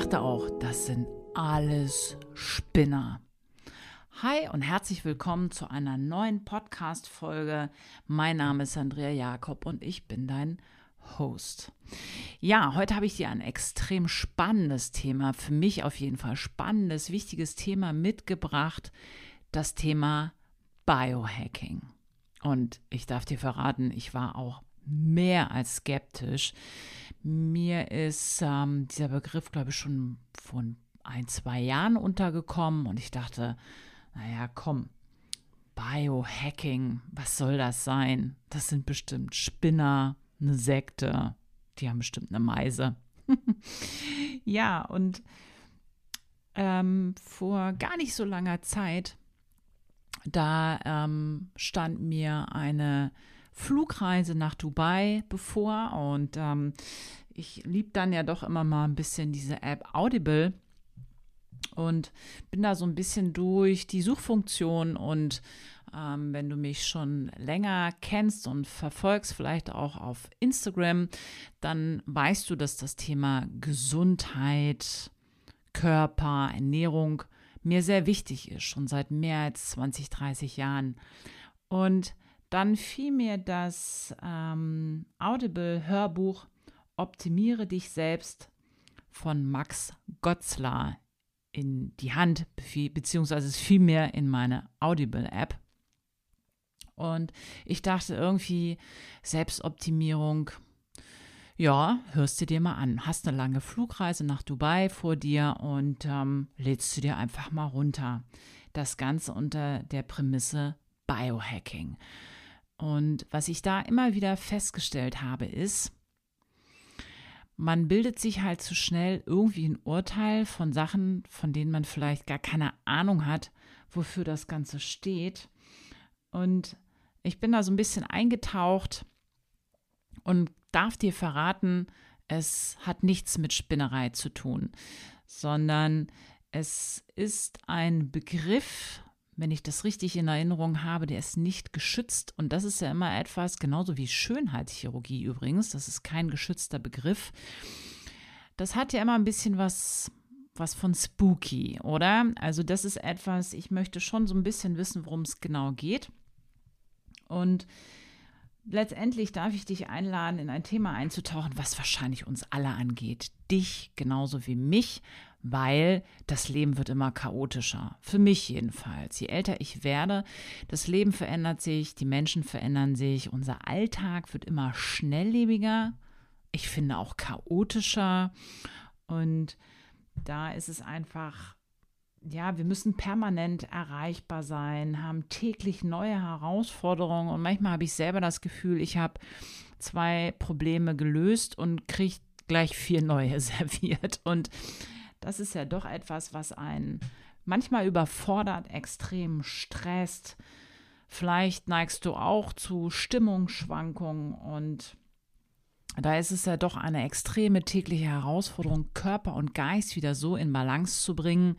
dachte auch, das sind alles Spinner. Hi und herzlich willkommen zu einer neuen Podcast-Folge. Mein Name ist Andrea Jakob und ich bin dein Host. Ja, heute habe ich dir ein extrem spannendes Thema, für mich auf jeden Fall spannendes, wichtiges Thema mitgebracht. Das Thema Biohacking. Und ich darf dir verraten, ich war auch mehr als skeptisch. Mir ist ähm, dieser Begriff, glaube ich, schon vor ein, zwei Jahren untergekommen und ich dachte, naja, komm, Biohacking, was soll das sein? Das sind bestimmt Spinner, eine Sekte, die haben bestimmt eine Meise. ja, und ähm, vor gar nicht so langer Zeit, da ähm, stand mir eine Flugreise nach Dubai bevor und ähm, ich liebe dann ja doch immer mal ein bisschen diese App Audible und bin da so ein bisschen durch die Suchfunktion und ähm, wenn du mich schon länger kennst und verfolgst, vielleicht auch auf Instagram, dann weißt du, dass das Thema Gesundheit, Körper, Ernährung mir sehr wichtig ist, schon seit mehr als 20, 30 Jahren. Und dann fiel mir das ähm, Audible-Hörbuch Optimiere dich selbst von Max Gotzler in die Hand, beziehungsweise es fiel mir in meine Audible-App. Und ich dachte irgendwie, Selbstoptimierung, ja, hörst du dir mal an. Hast eine lange Flugreise nach Dubai vor dir und ähm, lädst du dir einfach mal runter. Das Ganze unter der Prämisse Biohacking. Und was ich da immer wieder festgestellt habe, ist, man bildet sich halt zu schnell irgendwie ein Urteil von Sachen, von denen man vielleicht gar keine Ahnung hat, wofür das Ganze steht. Und ich bin da so ein bisschen eingetaucht und darf dir verraten, es hat nichts mit Spinnerei zu tun, sondern es ist ein Begriff, wenn ich das richtig in Erinnerung habe, der ist nicht geschützt. Und das ist ja immer etwas, genauso wie Schönheitschirurgie übrigens, das ist kein geschützter Begriff. Das hat ja immer ein bisschen was, was von spooky, oder? Also das ist etwas, ich möchte schon so ein bisschen wissen, worum es genau geht. Und letztendlich darf ich dich einladen, in ein Thema einzutauchen, was wahrscheinlich uns alle angeht. Dich genauso wie mich, weil das Leben wird immer chaotischer. Für mich jedenfalls. Je älter ich werde, das Leben verändert sich, die Menschen verändern sich, unser Alltag wird immer schnelllebiger. Ich finde auch chaotischer. Und da ist es einfach, ja, wir müssen permanent erreichbar sein, haben täglich neue Herausforderungen. Und manchmal habe ich selber das Gefühl, ich habe zwei Probleme gelöst und kriege gleich vier neue serviert. Und das ist ja doch etwas, was einen manchmal überfordert, extrem stresst. Vielleicht neigst du auch zu Stimmungsschwankungen und da ist es ja doch eine extreme tägliche Herausforderung, Körper und Geist wieder so in Balance zu bringen,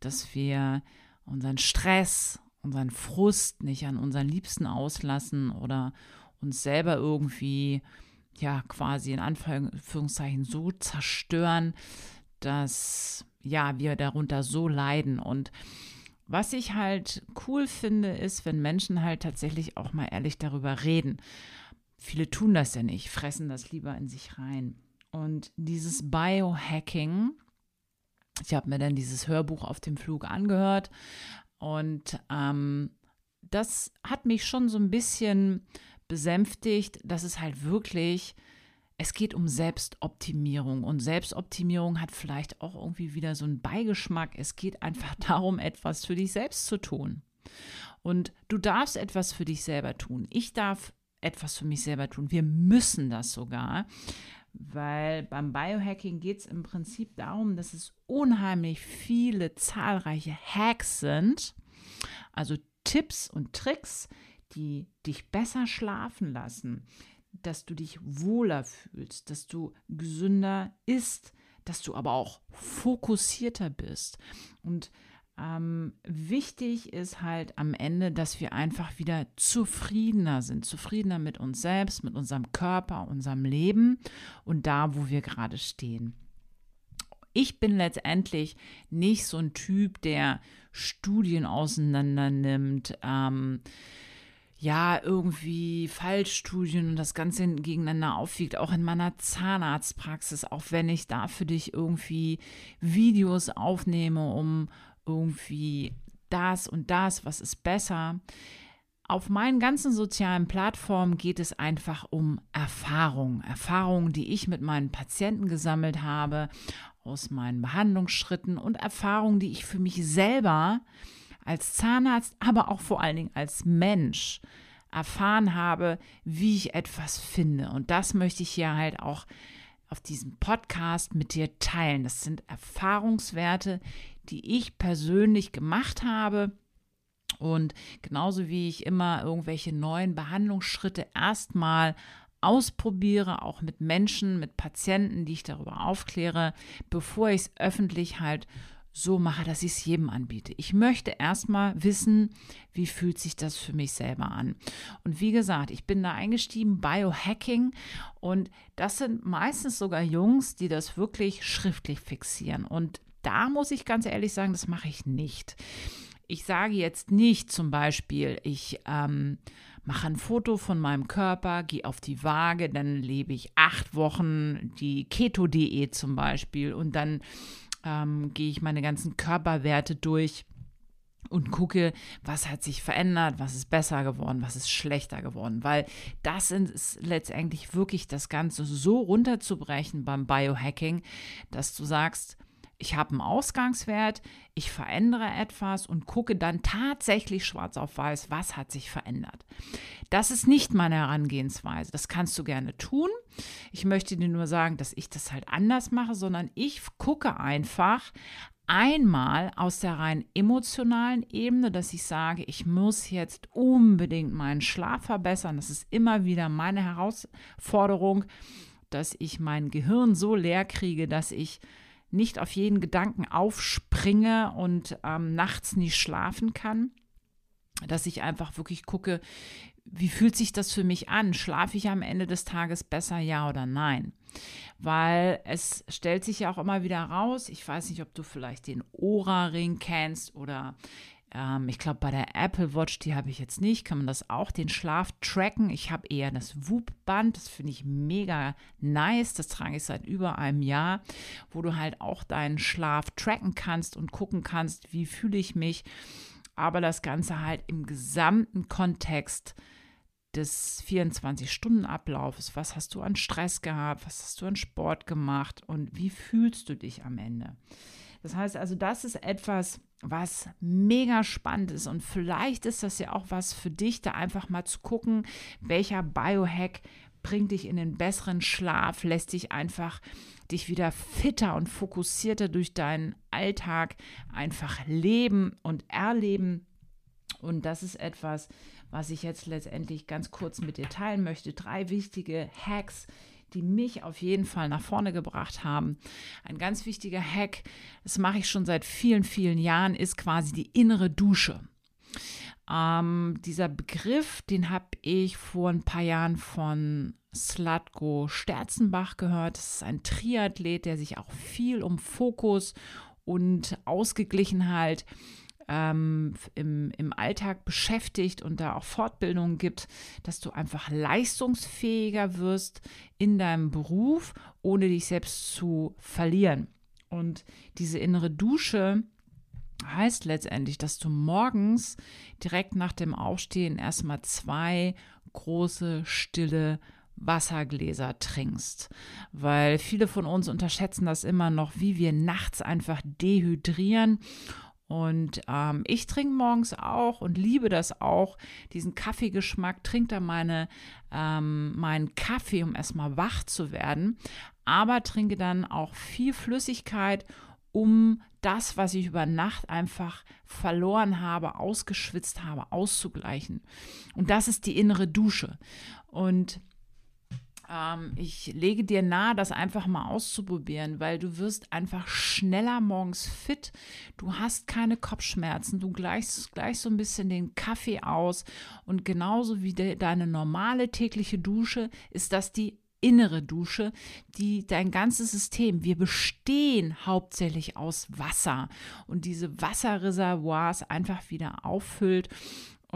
dass wir unseren Stress, unseren Frust nicht an unseren Liebsten auslassen oder uns selber irgendwie, ja, quasi in Anführungszeichen so zerstören, dass ja, wir darunter so leiden. Und was ich halt cool finde, ist, wenn Menschen halt tatsächlich auch mal ehrlich darüber reden. Viele tun das ja nicht, fressen das lieber in sich rein. Und dieses Biohacking, ich habe mir dann dieses Hörbuch auf dem Flug angehört und ähm, das hat mich schon so ein bisschen besänftigt, dass es halt wirklich es geht um Selbstoptimierung und Selbstoptimierung hat vielleicht auch irgendwie wieder so einen Beigeschmack. Es geht einfach darum, etwas für dich selbst zu tun. Und du darfst etwas für dich selber tun. Ich darf etwas für mich selber tun. Wir müssen das sogar, weil beim Biohacking geht es im Prinzip darum, dass es unheimlich viele zahlreiche Hacks sind, also Tipps und Tricks, die dich besser schlafen lassen, dass du dich wohler fühlst, dass du gesünder isst, dass du aber auch fokussierter bist. Und ähm, wichtig ist halt am Ende, dass wir einfach wieder zufriedener sind, zufriedener mit uns selbst, mit unserem Körper, unserem Leben und da, wo wir gerade stehen. Ich bin letztendlich nicht so ein Typ, der Studien auseinander nimmt, ähm, ja, irgendwie Fallstudien und das Ganze gegeneinander aufwiegt, auch in meiner Zahnarztpraxis, auch wenn ich da für dich irgendwie Videos aufnehme, um irgendwie das und das, was ist besser. Auf meinen ganzen sozialen Plattformen geht es einfach um Erfahrungen. Erfahrungen, die ich mit meinen Patienten gesammelt habe, aus meinen Behandlungsschritten und Erfahrungen, die ich für mich selber als Zahnarzt, aber auch vor allen Dingen als Mensch erfahren habe, wie ich etwas finde. Und das möchte ich hier halt auch auf diesem Podcast mit dir teilen. Das sind Erfahrungswerte, die ich persönlich gemacht habe. Und genauso wie ich immer irgendwelche neuen Behandlungsschritte erstmal ausprobiere, auch mit Menschen, mit Patienten, die ich darüber aufkläre, bevor ich es öffentlich halt so mache, dass ich es jedem anbiete. Ich möchte erstmal wissen, wie fühlt sich das für mich selber an. Und wie gesagt, ich bin da eingestiegen, Biohacking. Und das sind meistens sogar Jungs, die das wirklich schriftlich fixieren. Und da muss ich ganz ehrlich sagen, das mache ich nicht. Ich sage jetzt nicht zum Beispiel, ich ähm, mache ein Foto von meinem Körper, gehe auf die Waage, dann lebe ich acht Wochen die Keto-Diät zum Beispiel und dann ähm, gehe ich meine ganzen Körperwerte durch und gucke, was hat sich verändert, was ist besser geworden, was ist schlechter geworden, weil das ist letztendlich wirklich das Ganze so runterzubrechen beim Biohacking, dass du sagst, ich habe einen Ausgangswert, ich verändere etwas und gucke dann tatsächlich schwarz auf weiß, was hat sich verändert. Das ist nicht meine Herangehensweise. Das kannst du gerne tun. Ich möchte dir nur sagen, dass ich das halt anders mache, sondern ich gucke einfach einmal aus der rein emotionalen Ebene, dass ich sage, ich muss jetzt unbedingt meinen Schlaf verbessern. Das ist immer wieder meine Herausforderung, dass ich mein Gehirn so leer kriege, dass ich nicht auf jeden Gedanken aufspringe und ähm, nachts nicht schlafen kann. Dass ich einfach wirklich gucke, wie fühlt sich das für mich an? Schlafe ich am Ende des Tages besser, ja oder nein? Weil es stellt sich ja auch immer wieder raus, ich weiß nicht, ob du vielleicht den Ora-Ring kennst oder ähm, ich glaube, bei der Apple Watch, die habe ich jetzt nicht, kann man das auch, den Schlaf tracken. Ich habe eher das Whoop-Band, das finde ich mega nice. Das trage ich seit über einem Jahr, wo du halt auch deinen Schlaf tracken kannst und gucken kannst, wie fühle ich mich. Aber das Ganze halt im gesamten Kontext des 24-Stunden-Ablaufes. Was hast du an Stress gehabt? Was hast du an Sport gemacht? Und wie fühlst du dich am Ende? Das heißt also, das ist etwas, was mega spannend ist. Und vielleicht ist das ja auch was für dich, da einfach mal zu gucken, welcher Biohack bringt dich in den besseren Schlaf, lässt dich einfach dich wieder fitter und fokussierter durch deinen Alltag einfach leben und erleben. Und das ist etwas, was ich jetzt letztendlich ganz kurz mit dir teilen möchte. Drei wichtige Hacks, die mich auf jeden Fall nach vorne gebracht haben. Ein ganz wichtiger Hack, das mache ich schon seit vielen, vielen Jahren, ist quasi die innere Dusche. Ähm, dieser Begriff, den habe ich vor ein paar Jahren von Slatko Sterzenbach gehört. Das ist ein Triathlet, der sich auch viel um Fokus und Ausgeglichenheit ähm, im, im Alltag beschäftigt und da auch Fortbildungen gibt, dass du einfach leistungsfähiger wirst in deinem Beruf, ohne dich selbst zu verlieren. Und diese innere Dusche heißt letztendlich, dass du morgens direkt nach dem Aufstehen erstmal zwei große, stille Wassergläser trinkst. Weil viele von uns unterschätzen das immer noch, wie wir nachts einfach dehydrieren und ähm, ich trinke morgens auch und liebe das auch, diesen Kaffeegeschmack, trinke da meine, ähm, meinen Kaffee, um erstmal wach zu werden, aber trinke dann auch viel Flüssigkeit, um das, was ich über Nacht einfach verloren habe, ausgeschwitzt habe, auszugleichen. Und das ist die innere Dusche. Und ähm, ich lege dir nahe, das einfach mal auszuprobieren, weil du wirst einfach schneller morgens fit. Du hast keine Kopfschmerzen. Du gleichst gleich so ein bisschen den Kaffee aus. Und genauso wie de, deine normale tägliche Dusche ist das die innere Dusche, die dein ganzes System, wir bestehen hauptsächlich aus Wasser und diese Wasserreservoirs einfach wieder auffüllt.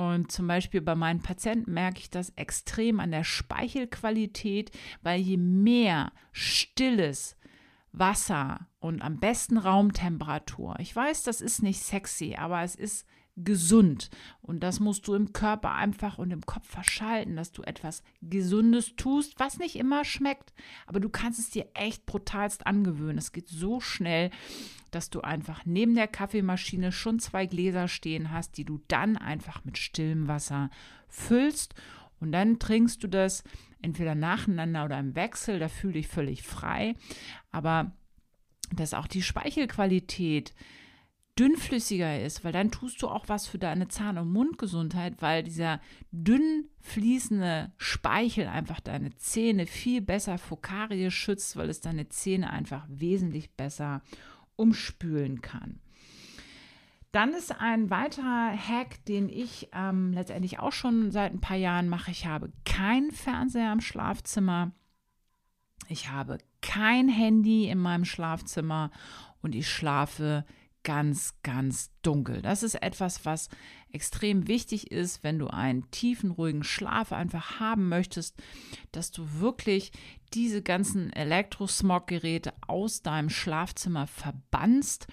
Und zum Beispiel bei meinen Patienten merke ich das extrem an der Speichelqualität, weil je mehr stilles Wasser und am besten Raumtemperatur. Ich weiß, das ist nicht sexy, aber es ist gesund. Und das musst du im Körper einfach und im Kopf verschalten, dass du etwas Gesundes tust, was nicht immer schmeckt. Aber du kannst es dir echt brutalst angewöhnen. Es geht so schnell, dass du einfach neben der Kaffeemaschine schon zwei Gläser stehen hast, die du dann einfach mit stillem Wasser füllst. Und dann trinkst du das entweder nacheinander oder im Wechsel. Da fühle ich völlig frei. Aber dass auch die Speichelqualität dünnflüssiger ist, weil dann tust du auch was für deine Zahn- und Mundgesundheit, weil dieser dünn fließende Speichel einfach deine Zähne viel besser vor Karies schützt, weil es deine Zähne einfach wesentlich besser umspülen kann. Dann ist ein weiterer Hack, den ich ähm, letztendlich auch schon seit ein paar Jahren mache. Ich habe keinen Fernseher im Schlafzimmer. Ich habe kein Handy in meinem Schlafzimmer und ich schlafe ganz, ganz dunkel. Das ist etwas, was extrem wichtig ist, wenn du einen tiefen, ruhigen Schlaf einfach haben möchtest, dass du wirklich diese ganzen Elektrosmog-Geräte aus deinem Schlafzimmer verbannst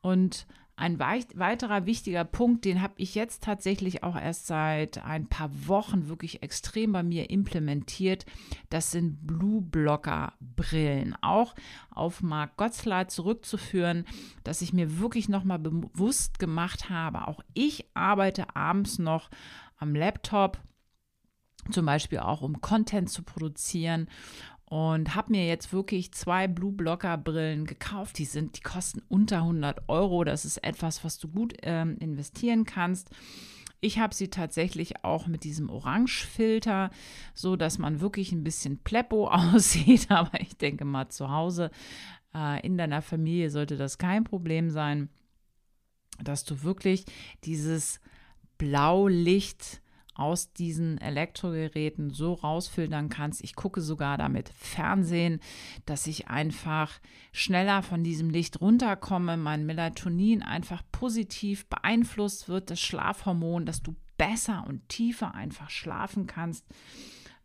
und ein weiterer wichtiger Punkt, den habe ich jetzt tatsächlich auch erst seit ein paar Wochen wirklich extrem bei mir implementiert, das sind Blue Blocker Brillen. Auch auf Mark Gotzler zurückzuführen, dass ich mir wirklich nochmal bewusst gemacht habe, auch ich arbeite abends noch am Laptop zum Beispiel auch um Content zu produzieren und habe mir jetzt wirklich zwei Blue Blocker Brillen gekauft. Die sind, die kosten unter 100 Euro. Das ist etwas, was du gut ähm, investieren kannst. Ich habe sie tatsächlich auch mit diesem Orangefilter, so dass man wirklich ein bisschen pleppo aussieht. Aber ich denke mal, zu Hause äh, in deiner Familie sollte das kein Problem sein, dass du wirklich dieses Blaulicht aus diesen Elektrogeräten so rausfiltern kannst. Ich gucke sogar damit Fernsehen, dass ich einfach schneller von diesem Licht runterkomme, mein Melatonin einfach positiv beeinflusst wird, das Schlafhormon, dass du besser und tiefer einfach schlafen kannst.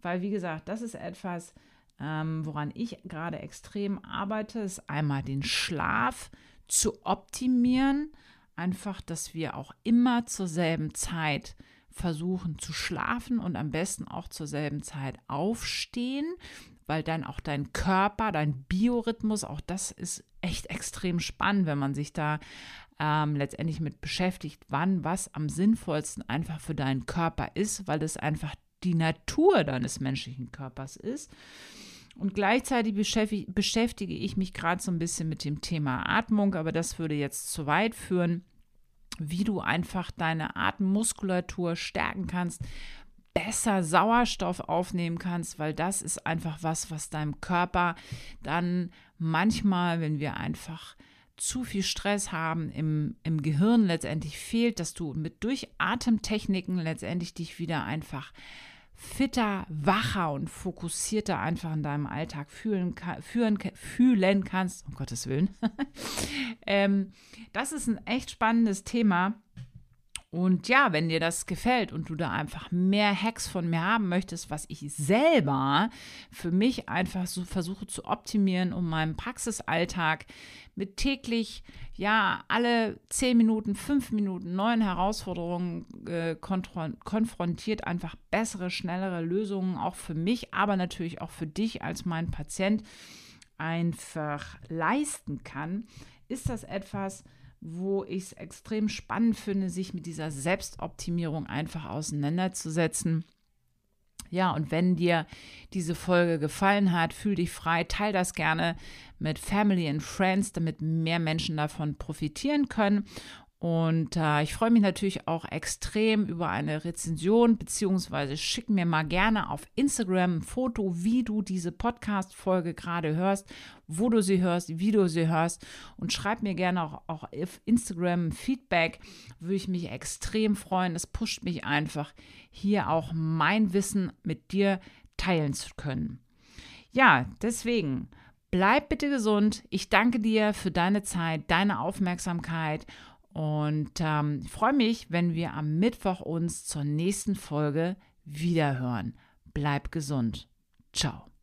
Weil, wie gesagt, das ist etwas, ähm, woran ich gerade extrem arbeite, ist einmal den Schlaf zu optimieren. Einfach, dass wir auch immer zur selben Zeit versuchen zu schlafen und am besten auch zur selben Zeit aufstehen, weil dann auch dein Körper, dein Biorhythmus, auch das ist echt extrem spannend, wenn man sich da ähm, letztendlich mit beschäftigt, wann was am sinnvollsten einfach für deinen Körper ist, weil es einfach die Natur deines menschlichen Körpers ist. Und gleichzeitig beschäftige ich mich gerade so ein bisschen mit dem Thema Atmung, aber das würde jetzt zu weit führen wie du einfach deine Atemmuskulatur stärken kannst, besser Sauerstoff aufnehmen kannst, weil das ist einfach was, was deinem Körper dann manchmal, wenn wir einfach zu viel Stress haben im, im Gehirn letztendlich fehlt, dass du mit durch Atemtechniken letztendlich dich wieder einfach fitter, wacher und fokussierter einfach in deinem Alltag fühlen, führen, fühlen kannst, um Gottes Willen. ähm, das ist ein echt spannendes Thema. Und ja, wenn dir das gefällt und du da einfach mehr Hacks von mir haben möchtest, was ich selber für mich einfach so versuche zu optimieren, um meinen Praxisalltag mit täglich, ja, alle zehn Minuten, fünf Minuten neuen Herausforderungen äh, konfrontiert, einfach bessere, schnellere Lösungen auch für mich, aber natürlich auch für dich als mein Patient einfach leisten kann, ist das etwas, wo ich es extrem spannend finde, sich mit dieser Selbstoptimierung einfach auseinanderzusetzen. Ja, und wenn dir diese Folge gefallen hat, fühl dich frei, teil das gerne mit Family and Friends, damit mehr Menschen davon profitieren können. Und äh, ich freue mich natürlich auch extrem über eine Rezension, beziehungsweise schick mir mal gerne auf Instagram ein Foto, wie du diese Podcast-Folge gerade hörst, wo du sie hörst, wie du sie hörst. Und schreib mir gerne auch, auch auf Instagram Feedback. Würde ich mich extrem freuen. Es pusht mich einfach, hier auch mein Wissen mit dir teilen zu können. ja, deswegen bleib bitte gesund. Ich danke dir für deine Zeit, deine Aufmerksamkeit und ähm, freue mich, wenn wir am Mittwoch uns zur nächsten Folge wiederhören. Bleib gesund. Ciao.